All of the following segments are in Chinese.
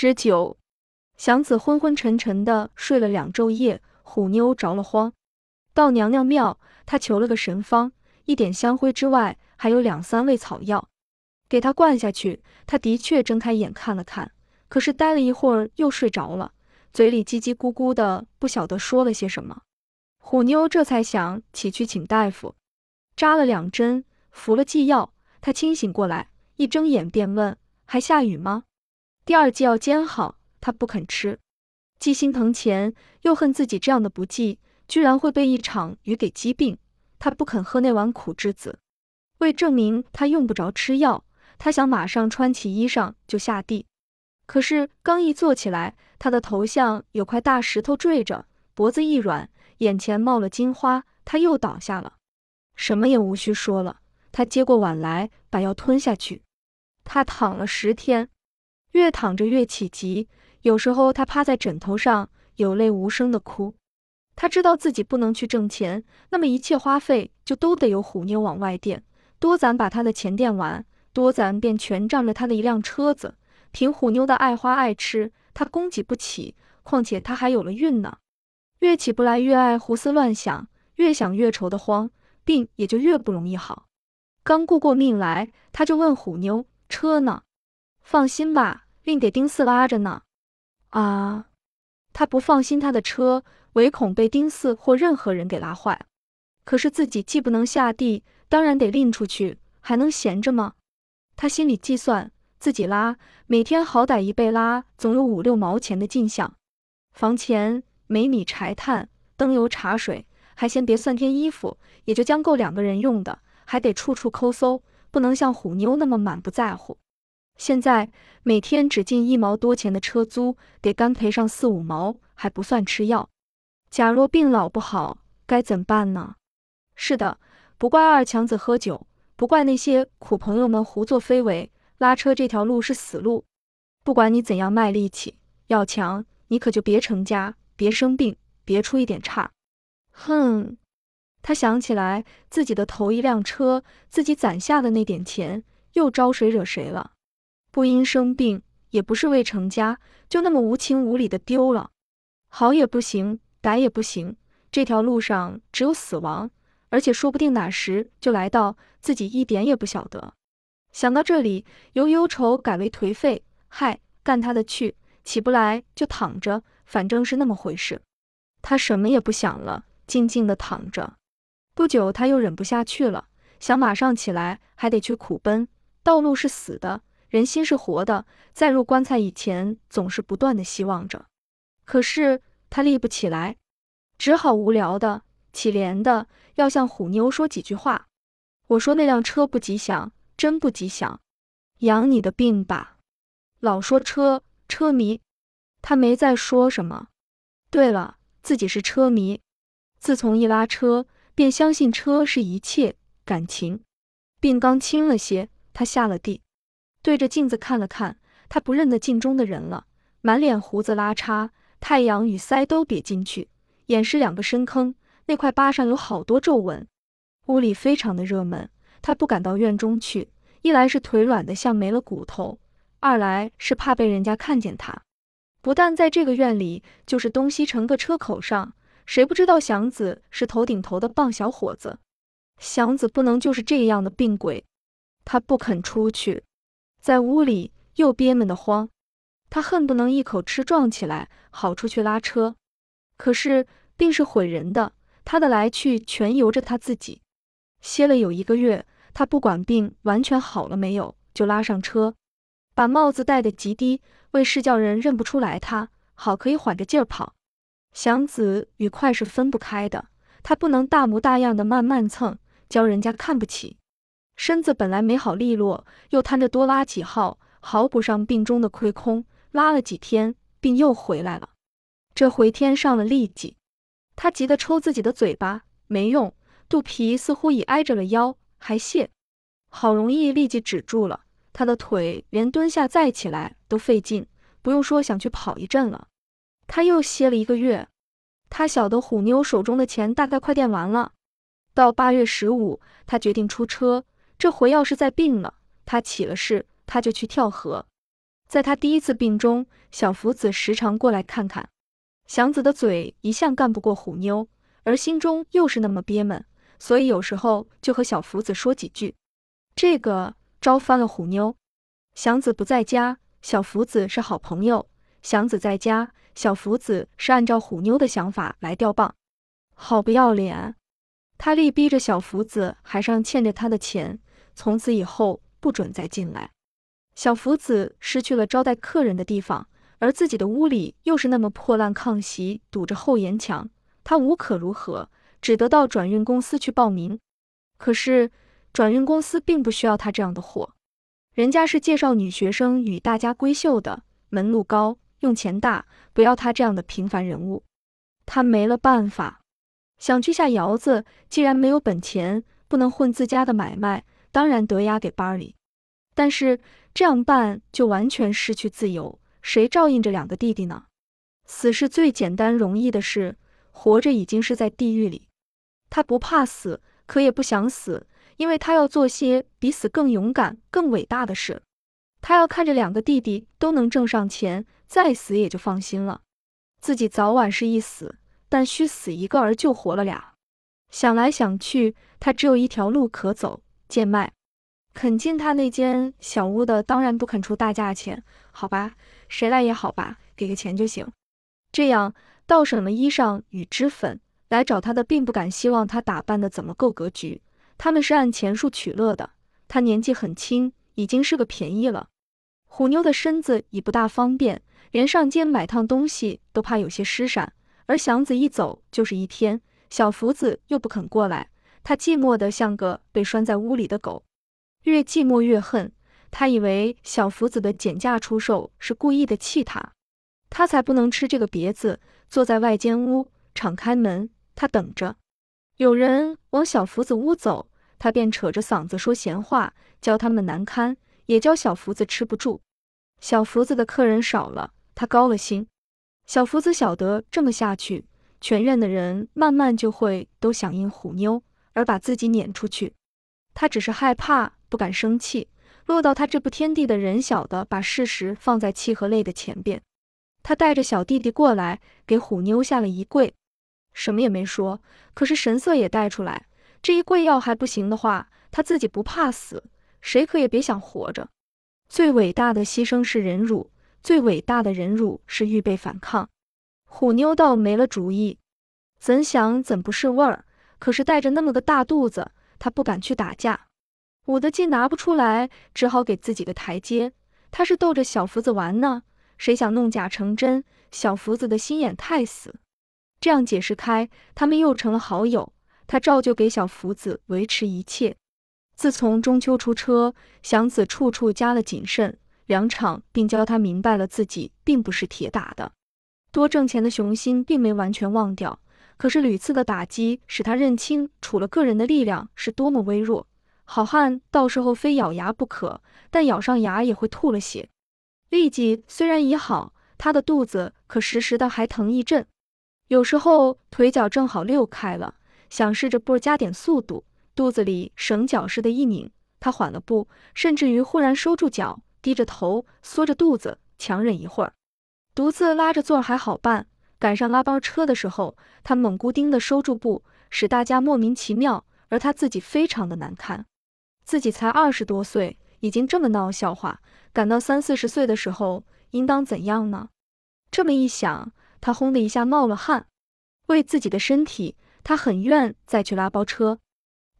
十九，祥子昏昏沉沉的睡了两昼夜，虎妞着了慌。到娘娘庙，她求了个神方，一点香灰之外，还有两三味草药，给他灌下去。他的确睁开眼看了看，可是待了一会儿又睡着了，嘴里叽叽咕咕的，不晓得说了些什么。虎妞这才想起去请大夫，扎了两针，服了剂药，她清醒过来，一睁眼便问：“还下雨吗？”第二剂药煎好，他不肯吃，既心疼钱，又恨自己这样的不济，居然会被一场雨给击病。他不肯喝那碗苦栀子。为证明他用不着吃药，他想马上穿起衣裳就下地。可是刚一坐起来，他的头像有块大石头坠着，脖子一软，眼前冒了金花，他又倒下了。什么也无需说了，他接过碗来，把药吞下去。他躺了十天。越躺着越起急，有时候他趴在枕头上，有泪无声的哭。他知道自己不能去挣钱，那么一切花费就都得由虎妞往外垫。多攒把他的钱垫完，多攒便全仗着他的一辆车子。凭虎妞的爱花爱吃，他供给不起。况且他还有了孕呢。越起不来越爱胡思乱想，越想越愁得慌，病也就越不容易好。刚顾过命来，他就问虎妞：“车呢？”放心吧，另给丁四拉着呢。啊，他不放心他的车，唯恐被丁四或任何人给拉坏。可是自己既不能下地，当然得拎出去，还能闲着吗？他心里计算，自己拉，每天好歹一被拉，总有五六毛钱的进项。房钱、煤米柴炭、灯油茶水，还先别算添衣服，也就将够两个人用的。还得处处抠搜，不能像虎妞那么满不在乎。现在每天只进一毛多钱的车租，得干赔上四五毛，还不算吃药。假若病老不好，该怎办呢？是的，不怪二强子喝酒，不怪那些苦朋友们胡作非为。拉车这条路是死路，不管你怎样卖力气，要强，你可就别成家，别生病，别出一点岔。哼，他想起来自己的头一辆车，自己攒下的那点钱，又招谁惹谁了？不因生病，也不是未成家，就那么无情无理的丢了。好也不行，歹也不行，这条路上只有死亡，而且说不定哪时就来到，自己一点也不晓得。想到这里，由忧愁改为颓废。嗨，干他的去，起不来就躺着，反正是那么回事。他什么也不想了，静静的躺着。不久，他又忍不下去了，想马上起来，还得去苦奔。道路是死的。人心是活的，在入棺材以前，总是不断的希望着。可是他立不起来，只好无聊的、乞怜的，要向虎妞说几句话。我说那辆车不吉祥，真不吉祥。养你的病吧，老说车车迷，他没再说什么。对了，自己是车迷，自从一拉车，便相信车是一切感情。病刚轻了些，他下了地。对着镜子看了看，他不认得镜中的人了，满脸胡子拉碴，太阳与腮都瘪进去，眼是两个深坑，那块疤上有好多皱纹。屋里非常的热闷，他不敢到院中去，一来是腿软的像没了骨头，二来是怕被人家看见他。不但在这个院里，就是东西城个车口上，谁不知道祥子是头顶头的棒小伙子？祥子不能就是这样的病鬼，他不肯出去。在屋里又憋闷得慌，他恨不能一口吃壮起来，好出去拉车。可是病是毁人的，他的来去全由着他自己。歇了有一个月，他不管病完全好了没有，就拉上车，把帽子戴得极低，为是叫人认不出来他，好可以缓着劲儿跑。祥子与快是分不开的，他不能大模大样的慢慢蹭，教人家看不起。身子本来没好利落，又贪着多拉几号，好补上病中的亏空。拉了几天，病又回来了。这回添上了痢疾，他急得抽自己的嘴巴，没用。肚皮似乎已挨着了腰，还泄。好容易痢疾止住了，他的腿连蹲下再起来都费劲，不用说想去跑一阵了。他又歇了一个月，他晓得虎妞手中的钱大概快垫完了。到八月十五，他决定出车。这回要是再病了，他起了事，他就去跳河。在他第一次病中，小福子时常过来看看。祥子的嘴一向干不过虎妞，而心中又是那么憋闷，所以有时候就和小福子说几句。这个招翻了虎妞。祥子不在家，小福子是好朋友；祥子在家，小福子是按照虎妞的想法来钓棒。好不要脸！他力逼着小福子还上欠着他的钱，从此以后不准再进来。小福子失去了招待客人的地方，而自己的屋里又是那么破烂，炕席堵着后檐墙，他无可如何，只得到转运公司去报名。可是转运公司并不需要他这样的货，人家是介绍女学生与大家闺秀的，门路高，用钱大，不要他这样的平凡人物。他没了办法。想去下窑子，既然没有本钱，不能混自家的买卖，当然得押给班里。但是这样办就完全失去自由，谁照应这两个弟弟呢？死是最简单容易的事，活着已经是在地狱里。他不怕死，可也不想死，因为他要做些比死更勇敢、更伟大的事。他要看着两个弟弟都能挣上钱，再死也就放心了。自己早晚是一死。但需死一个而救活了俩，想来想去，他只有一条路可走：贱卖。肯进他那间小屋的，当然不肯出大价钱。好吧，谁来也好吧，给个钱就行。这样倒省了衣裳与脂粉。来找他的并不敢希望他打扮的怎么够格局，他们是按钱数取乐的。他年纪很轻，已经是个便宜了。虎妞的身子已不大方便，连上街买趟东西都怕有些失闪。而祥子一走就是一天，小福子又不肯过来，他寂寞的像个被拴在屋里的狗，越寂寞越恨。他以为小福子的减价出售是故意的气他，他才不能吃这个瘪子。坐在外间屋，敞开门，他等着有人往小福子屋走，他便扯着嗓子说闲话，教他们难堪，也教小福子吃不住。小福子的客人少了，他高了兴。小福子晓得这么下去，全院的人慢慢就会都响应虎妞，而把自己撵出去。他只是害怕，不敢生气。落到他这步天地的人，晓得把事实放在气和泪的前边。他带着小弟弟过来，给虎妞下了一跪，什么也没说，可是神色也带出来。这一跪要还不行的话，他自己不怕死，谁可也别想活着。最伟大的牺牲是忍辱。最伟大的忍辱是预备反抗。虎妞倒没了主意，怎想怎不是味儿？可是带着那么个大肚子，他不敢去打架，武的劲拿不出来，只好给自己个台阶。他是逗着小福子玩呢，谁想弄假成真？小福子的心眼太死，这样解释开，他们又成了好友。他照旧给小福子维持一切。自从中秋出车，祥子处处加了谨慎。两场，并教他明白了自己并不是铁打的，多挣钱的雄心并没完全忘掉。可是屡次的打击使他认清，楚了个人的力量是多么微弱。好汉到时候非咬牙不可，但咬上牙也会吐了血。痢疾虽然已好，他的肚子可时时的还疼一阵，有时候腿脚正好溜开了，想试着步加点速度，肚子里绳脚似的一拧，他缓了步，甚至于忽然收住脚。低着头，缩着肚子，强忍一会儿，独自拉着座还好办。赶上拉包车的时候，他猛咕丁的收住步，使大家莫名其妙，而他自己非常的难堪。自己才二十多岁，已经这么闹笑话，赶到三四十岁的时候，应当怎样呢？这么一想，他轰的一下冒了汗。为自己的身体，他很愿再去拉包车。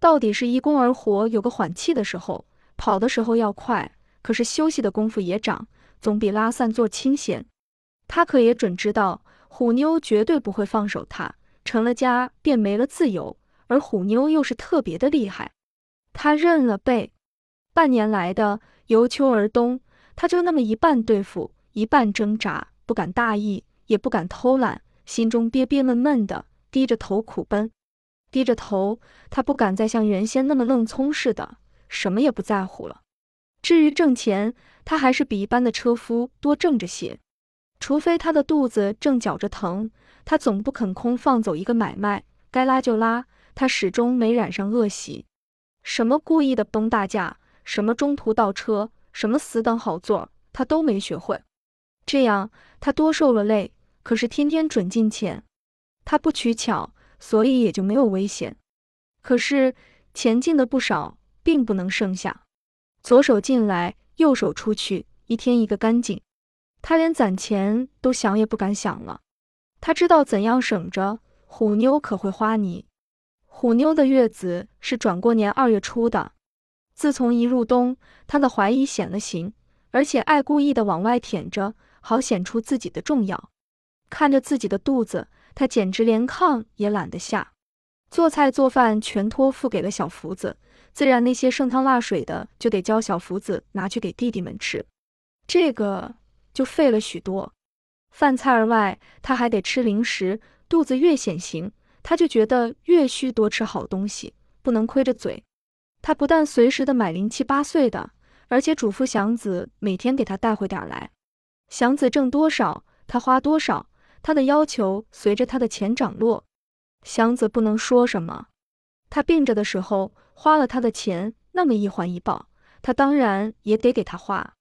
到底是一弓而活，有个缓气的时候，跑的时候要快。可是休息的功夫也长，总比拉散做清闲。他可也准知道，虎妞绝对不会放手他，成了家便没了自由。而虎妞又是特别的厉害，他认了背。半年来的由秋而冬，他就那么一半对付，一半挣扎，不敢大意，也不敢偷懒，心中憋憋闷闷的，低着头苦奔。低着头，他不敢再像原先那么愣葱似的，什么也不在乎了。至于挣钱，他还是比一般的车夫多挣着些。除非他的肚子正绞着疼，他总不肯空放走一个买卖，该拉就拉。他始终没染上恶习，什么故意的崩大价，什么中途倒车，什么死等好座，他都没学会。这样他多受了累，可是天天准进钱，他不取巧，所以也就没有危险。可是钱进的不少，并不能剩下。左手进来，右手出去，一天一个干净。他连攒钱都想也不敢想了。他知道怎样省着，虎妞可会花你。虎妞的月子是转过年二月初的。自从一入冬，他的怀疑显了形，而且爱故意的往外舔着，好显出自己的重要。看着自己的肚子，他简直连炕也懒得下。做菜做饭全托付给了小福子，自然那些剩汤落水的就得教小福子拿去给弟弟们吃，这个就费了许多。饭菜儿外，他还得吃零食，肚子越显形，他就觉得越需多吃好东西，不能亏着嘴。他不但随时的买零七八碎的，而且嘱咐祥子每天给他带回点来。祥子挣多少，他花多少，他的要求随着他的钱涨落。祥子不能说什么，他病着的时候花了他的钱，那么一环一报，他当然也得给他花。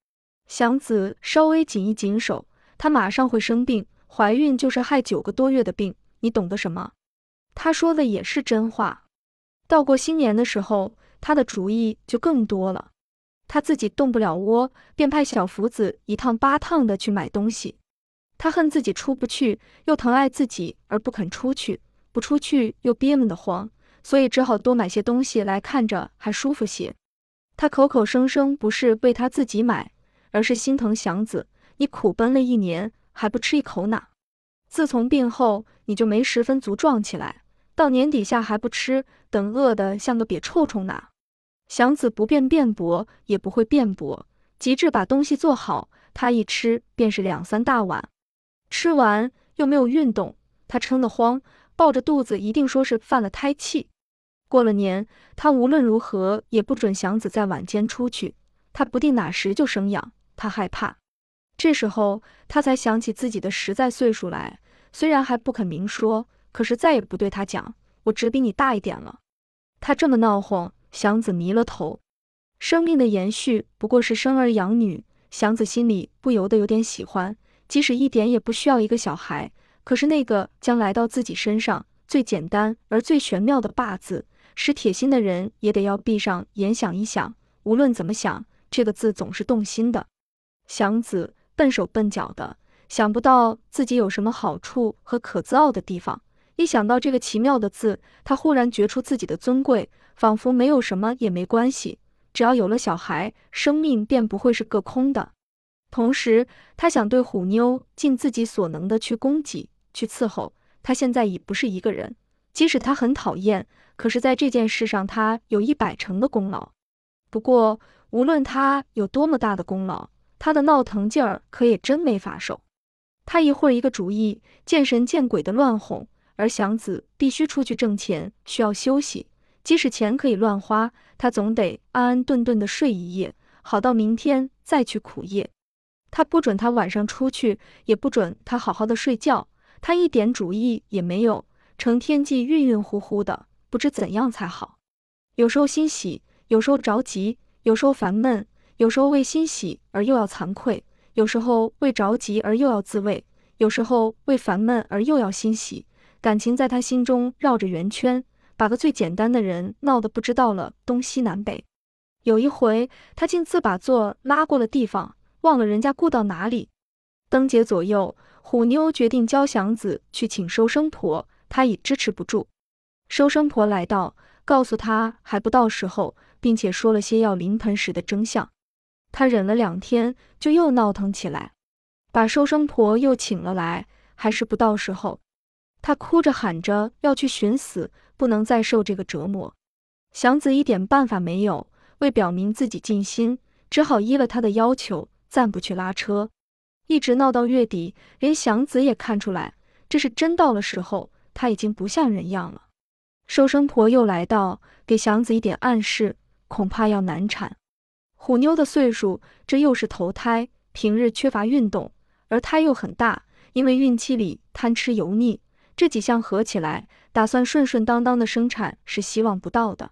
祥子稍微紧一紧手，他马上会生病，怀孕就是害九个多月的病，你懂得什么？他说的也是真话。到过新年的时候，他的主意就更多了。他自己动不了窝，便派小福子一趟八趟的去买东西。他恨自己出不去，又疼爱自己而不肯出去。不出去又憋闷得慌，所以只好多买些东西来看着还舒服些。他口口声声不是为他自己买，而是心疼祥子。你苦奔了一年还不吃一口哪？自从病后你就没十分足壮起来，到年底下还不吃，等饿得像个瘪臭虫哪？祥子不便辩驳，也不会辩驳，极致把东西做好，他一吃便是两三大碗，吃完又没有运动，他撑得慌。抱着肚子，一定说是犯了胎气。过了年，他无论如何也不准祥子在晚间出去，他不定哪时就生养，他害怕。这时候他才想起自己的实在岁数来，虽然还不肯明说，可是再也不对他讲，我只比你大一点了。他这么闹哄，祥子迷了头。生命的延续不过是生儿养女，祥子心里不由得有点喜欢，即使一点也不需要一个小孩。可是那个将来到自己身上最简单而最玄妙的“霸”字，使铁心的人也得要闭上眼想一想。无论怎么想，这个字总是动心的。祥子笨手笨脚的，想不到自己有什么好处和可自傲的地方。一想到这个奇妙的字，他忽然觉出自己的尊贵，仿佛没有什么也没关系，只要有了小孩，生命便不会是个空的。同时，他想对虎妞尽自己所能的去供给。去伺候他，现在已不是一个人。即使他很讨厌，可是在这件事上，他有一百成的功劳。不过，无论他有多么大的功劳，他的闹腾劲儿可也真没法受。他一会儿一个主意，见神见鬼的乱哄，而祥子必须出去挣钱，需要休息。即使钱可以乱花，他总得安安顿顿的睡一夜，好到明天再去苦夜。他不准他晚上出去，也不准他好好的睡觉。他一点主意也没有，成天气晕晕乎乎的，不知怎样才好。有时候欣喜，有时候着急，有时候烦闷，有时候为欣喜而又要惭愧，有时候为着急而又要自慰，有时候为烦闷而又要欣喜。感情在他心中绕着圆圈，把个最简单的人闹得不知道了东西南北。有一回，他竟自把座拉过了地方，忘了人家顾到哪里。灯节左右。虎妞决定教祥子去请收生婆，他已支持不住。收生婆来到，告诉他还不到时候，并且说了些要临盆时的征象。他忍了两天，就又闹腾起来，把收生婆又请了来，还是不到时候。他哭着喊着要去寻死，不能再受这个折磨。祥子一点办法没有，为表明自己尽心，只好依了他的要求，暂不去拉车。一直闹到月底，连祥子也看出来，这是真到了时候，他已经不像人样了。收生婆又来到，给祥子一点暗示，恐怕要难产。虎妞的岁数，这又是头胎，平日缺乏运动，而胎又很大，因为孕期里贪吃油腻，这几项合起来，打算顺顺当当的生产是希望不到的。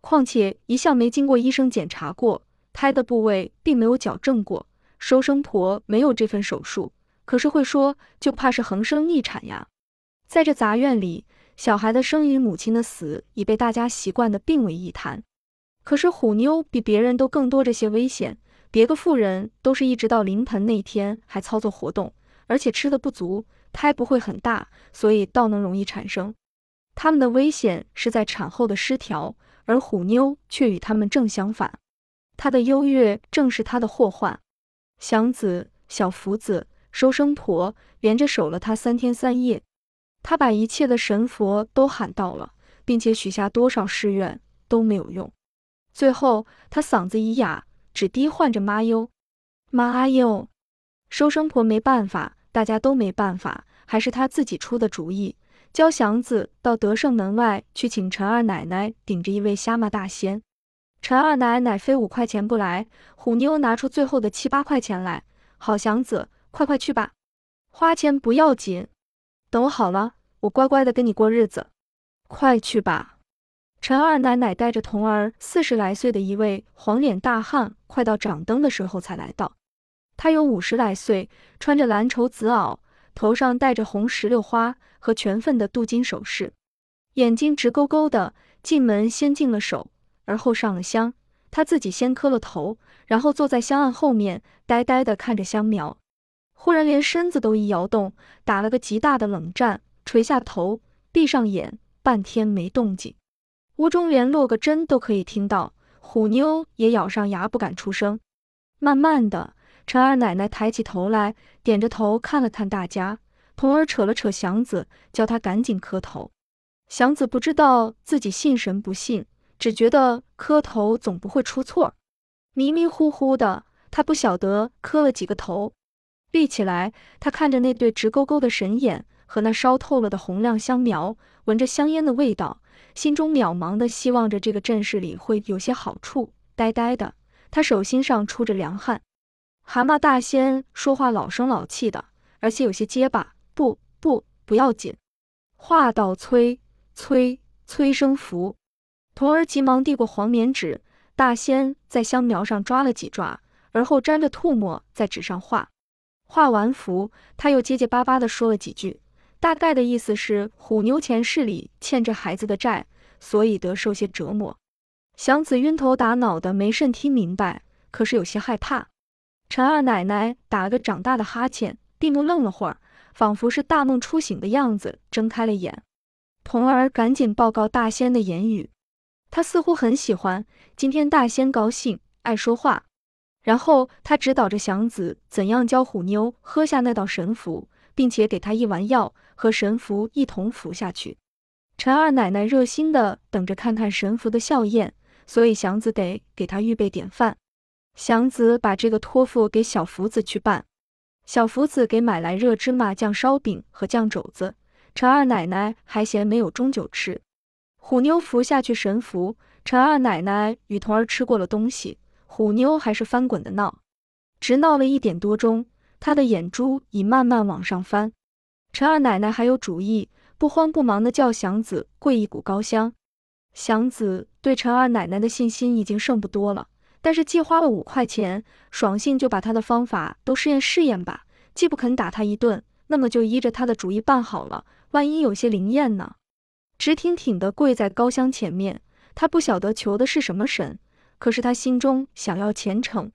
况且一向没经过医生检查过，胎的部位并没有矫正过。收生婆没有这份手术，可是会说，就怕是横生逆产呀。在这杂院里，小孩的生与母亲的死已被大家习惯的并为一谈。可是虎妞比别人都更多这些危险，别个妇人都是一直到临盆那天还操作活动，而且吃的不足，胎不会很大，所以倒能容易产生。他们的危险是在产后的失调，而虎妞却与他们正相反，她的优越正是她的祸患。祥子、小福子、收生婆连着守了她三天三夜，他把一切的神佛都喊到了，并且许下多少誓愿都没有用。最后他嗓子一哑，只低唤着妈哟，妈哟。收生婆没办法，大家都没办法，还是他自己出的主意。教祥子到德胜门外去请陈二奶奶顶着一位虾蟆大仙。陈二奶奶非五块钱不来，虎妞拿出最后的七八块钱来。好祥子，快快去吧，花钱不要紧，等我好了，我乖乖的跟你过日子。快去吧。陈二奶奶带着童儿四十来岁的一位黄脸大汉，快到掌灯的时候才来到。他有五十来岁，穿着蓝绸紫袄。头上戴着红石榴花和全份的镀金首饰，眼睛直勾勾的。进门先净了手，而后上了香。他自己先磕了头，然后坐在香案后面，呆呆的看着香苗。忽然连身子都一摇动，打了个极大的冷战，垂下头，闭上眼，半天没动静。屋中连落个针都可以听到，虎妞也咬上牙不敢出声。慢慢的。陈二奶奶抬起头来，点着头看了看大家。童儿扯了扯祥子，叫他赶紧磕头。祥子不知道自己信神不信，只觉得磕头总不会出错。迷迷糊糊的，他不晓得磕了几个头。立起来，他看着那对直勾勾的神眼和那烧透了的红亮香苗，闻着香烟的味道，心中渺茫的希望着这个阵势里会有些好处。呆呆的，他手心上出着凉汗。蛤蟆大仙说话老声老气的，而且有些结巴。不不，不要紧。话到催催催生符，童儿急忙递过黄棉纸。大仙在香苗上抓了几抓，而后沾着吐沫在纸上画。画完符，他又结结巴巴地说了几句，大概的意思是虎妞前世里欠着孩子的债，所以得受些折磨。祥子晕头打脑的，没甚听明白，可是有些害怕。陈二奶奶打了个长大的哈欠，闭目愣了会儿，仿佛是大梦初醒的样子，睁开了眼。童儿赶紧报告大仙的言语，他似乎很喜欢今天大仙高兴，爱说话。然后他指导着祥子怎样教虎妞喝下那道神符，并且给他一丸药和神符一同服下去。陈二奶奶热心的等着看看神符的效验，所以祥子得给他预备点饭。祥子把这个托付给小福子去办，小福子给买来热芝麻酱烧饼和酱肘子。陈二奶奶还嫌没有中酒吃，虎妞服下去神符。陈二奶奶与童儿吃过了东西，虎妞还是翻滚的闹，直闹了一点多钟，他的眼珠已慢慢往上翻。陈二奶奶还有主意，不慌不忙地叫祥子跪一股高香。祥子对陈二奶奶的信心已经剩不多了。但是既花了五块钱，爽性就把他的方法都试验试验吧。既不肯打他一顿，那么就依着他的主意办好了。万一有些灵验呢？直挺挺地跪在高香前面，他不晓得求的是什么神，可是他心中想要虔诚。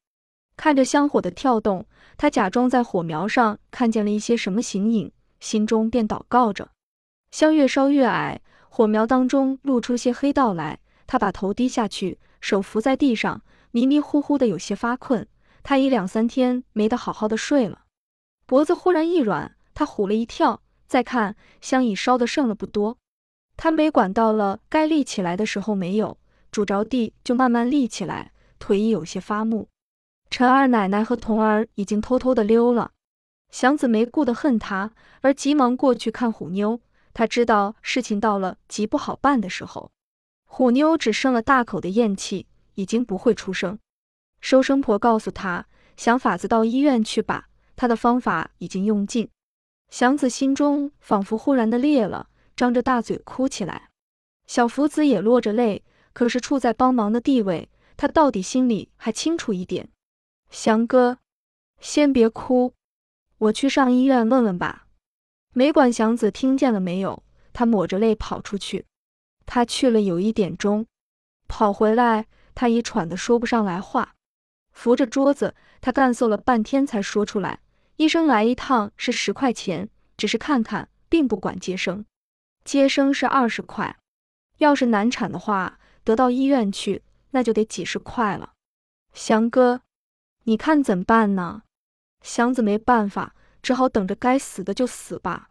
看着香火的跳动，他假装在火苗上看见了一些什么形影，心中便祷告着。香越烧越矮，火苗当中露出些黑道来。他把头低下去，手扶在地上。迷迷糊糊的，有些发困。他已两三天没得好好的睡了，脖子忽然一软，他唬了一跳。再看香已烧得剩了不多，他没管到了该立起来的时候没有，拄着地就慢慢立起来，腿已有些发木。陈二奶奶和童儿已经偷偷的溜了。祥子没顾得恨他，而急忙过去看虎妞。他知道事情到了极不好办的时候，虎妞只剩了大口的咽气。已经不会出声。收生婆告诉他，想法子到医院去吧，他的方法已经用尽。祥子心中仿佛忽然的裂了，张着大嘴哭起来。小福子也落着泪，可是处在帮忙的地位，他到底心里还清楚一点。祥哥，先别哭，我去上医院问问吧。没管祥子听见了没有，他抹着泪跑出去。他去了有一点钟，跑回来，他已喘得说不上来话，扶着桌子，他干嗽了半天才说出来：“医生来一趟是十块钱，只是看看，并不管接生。接生是二十块，要是难产的话，得到医院去，那就得几十块了。”祥哥，你看怎么办呢？祥子没办法，只好等着该死的就死吧。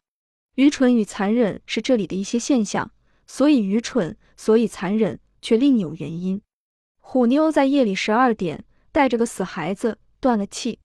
愚蠢与残忍是这里的一些现象。所以愚蠢，所以残忍，却另有原因。虎妞在夜里十二点带着个死孩子断了气，